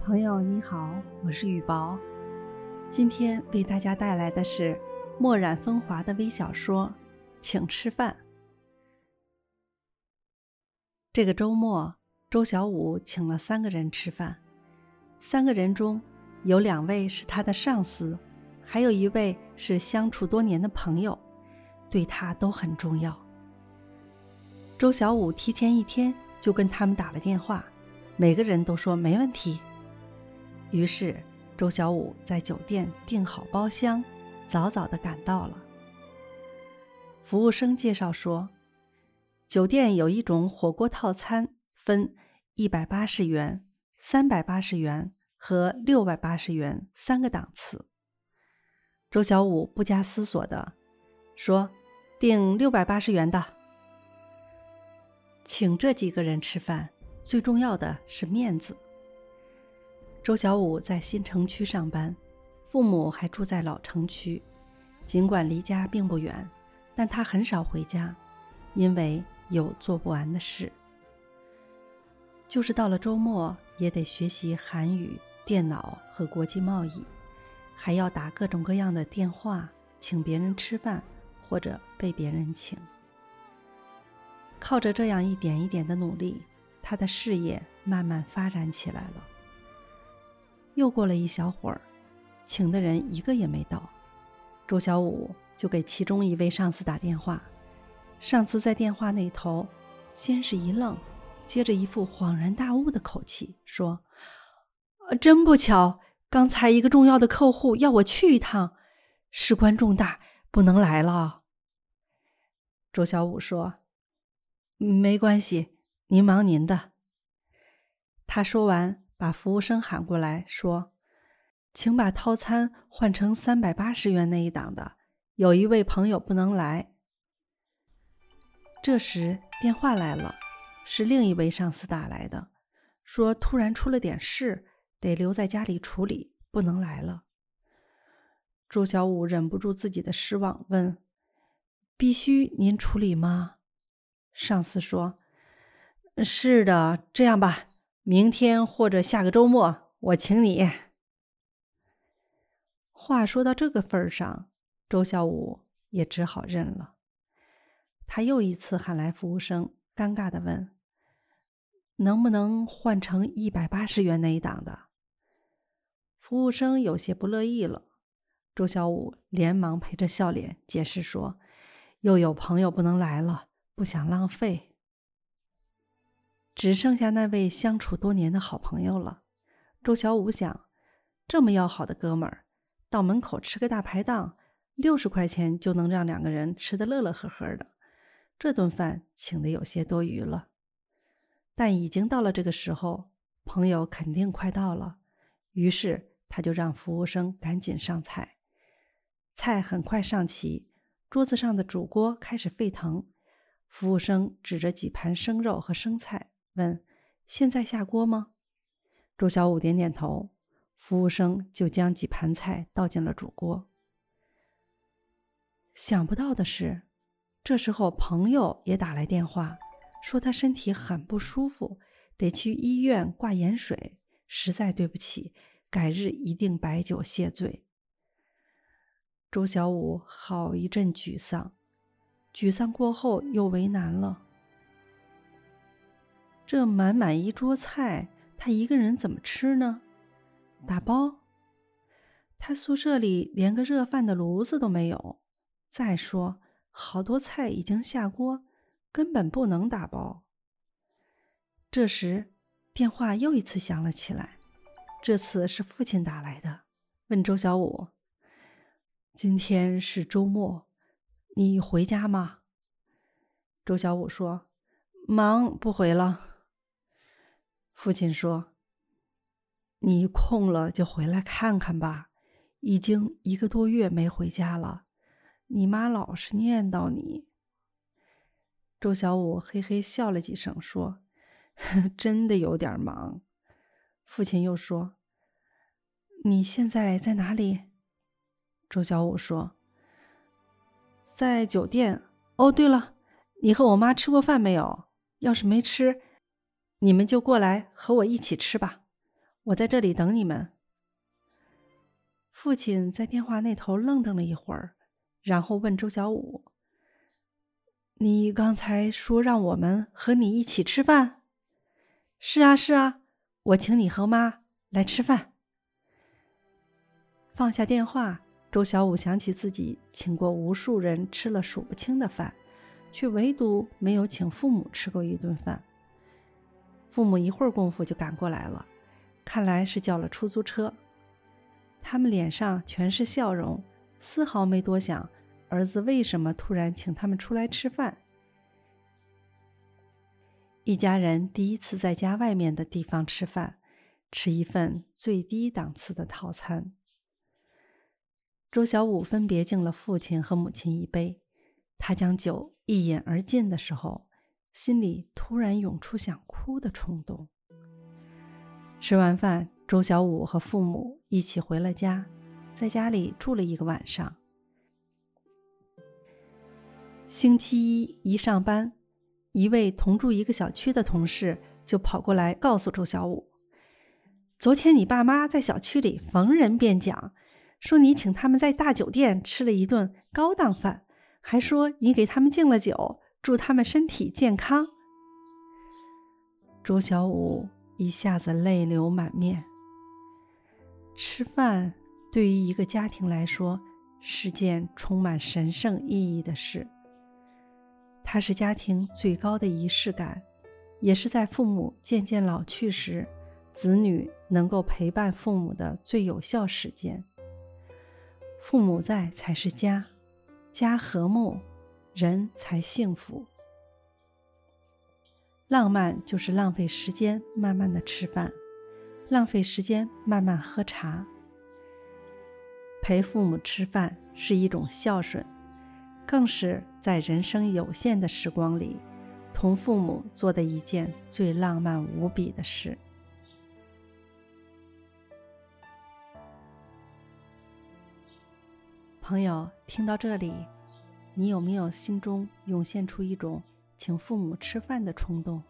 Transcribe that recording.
朋友你好，我是雨薄，今天为大家带来的是墨染风华的微小说《请吃饭》。这个周末，周小五请了三个人吃饭，三个人中有两位是他的上司，还有一位是相处多年的朋友，对他都很重要。周小五提前一天就跟他们打了电话，每个人都说没问题。于是，周小五在酒店订好包厢，早早的赶到了。服务生介绍说，酒店有一种火锅套餐，分一百八十元、三百八十元和六百八十元三个档次。周小五不加思索的说：“订六百八十元的。”请这几个人吃饭，最重要的是面子。周小五在新城区上班，父母还住在老城区。尽管离家并不远，但他很少回家，因为有做不完的事。就是到了周末，也得学习韩语、电脑和国际贸易，还要打各种各样的电话，请别人吃饭或者被别人请。靠着这样一点一点的努力，他的事业慢慢发展起来了。又过了一小会儿，请的人一个也没到，周小五就给其中一位上司打电话。上司在电话那头，先是一愣，接着一副恍然大悟的口气说：“呃，真不巧，刚才一个重要的客户要我去一趟，事关重大，不能来了。”周小五说：“没关系，您忙您的。”他说完。把服务生喊过来，说：“请把套餐换成三百八十元那一档的，有一位朋友不能来。”这时电话来了，是另一位上司打来的，说突然出了点事，得留在家里处理，不能来了。周小五忍不住自己的失望，问：“必须您处理吗？”上司说：“是的，这样吧。”明天或者下个周末，我请你。话说到这个份上，周小五也只好认了。他又一次喊来服务生，尴尬的问：“能不能换成一百八十元那一档的？”服务生有些不乐意了。周小五连忙陪着笑脸解释说：“又有朋友不能来了，不想浪费。”只剩下那位相处多年的好朋友了。周小五想，这么要好的哥们儿，到门口吃个大排档，六十块钱就能让两个人吃得乐乐呵呵的，这顿饭请的有些多余了。但已经到了这个时候，朋友肯定快到了，于是他就让服务生赶紧上菜。菜很快上齐，桌子上的煮锅开始沸腾，服务生指着几盘生肉和生菜。问：“现在下锅吗？”周小五点点头。服务生就将几盘菜倒进了煮锅。想不到的是，这时候朋友也打来电话，说他身体很不舒服，得去医院挂盐水。实在对不起，改日一定摆酒谢罪。周小五好一阵沮丧，沮丧过后又为难了。这满满一桌菜，他一个人怎么吃呢？打包？他宿舍里连个热饭的炉子都没有。再说，好多菜已经下锅，根本不能打包。这时，电话又一次响了起来，这次是父亲打来的，问周小五：“今天是周末，你回家吗？”周小五说：“忙，不回了。”父亲说：“你空了就回来看看吧，已经一个多月没回家了，你妈老是念叨你。”周小五嘿嘿笑了几声，说：“ 真的有点忙。”父亲又说：“你现在在哪里？”周小五说：“在酒店。哦，对了，你和我妈吃过饭没有？要是没吃，你们就过来和我一起吃吧。我在这里等你们。父亲在电话那头愣怔了一会儿，然后问周小武：“你刚才说让我们和你一起吃饭？”“是啊，是啊，我请你和妈来吃饭。”放下电话。周小武想起自己请过无数人吃了数不清的饭，却唯独没有请父母吃过一顿饭。父母一会儿功夫就赶过来了，看来是叫了出租车。他们脸上全是笑容，丝毫没多想儿子为什么突然请他们出来吃饭。一家人第一次在家外面的地方吃饭，吃一份最低档次的套餐。周小武分别敬了父亲和母亲一杯，他将酒一饮而尽的时候，心里突然涌出想哭的冲动。吃完饭，周小武和父母一起回了家，在家里住了一个晚上。星期一一上班，一位同住一个小区的同事就跑过来告诉周小武：“昨天你爸妈在小区里逢人便讲。”说你请他们在大酒店吃了一顿高档饭，还说你给他们敬了酒，祝他们身体健康。周小武一下子泪流满面。吃饭对于一个家庭来说是件充满神圣意义的事，它是家庭最高的仪式感，也是在父母渐渐老去时，子女能够陪伴父母的最有效时间。父母在才是家，家和睦，人才幸福。浪漫就是浪费时间慢慢的吃饭，浪费时间慢慢喝茶。陪父母吃饭是一种孝顺，更是在人生有限的时光里，同父母做的一件最浪漫无比的事。朋友，听到这里，你有没有心中涌现出一种请父母吃饭的冲动？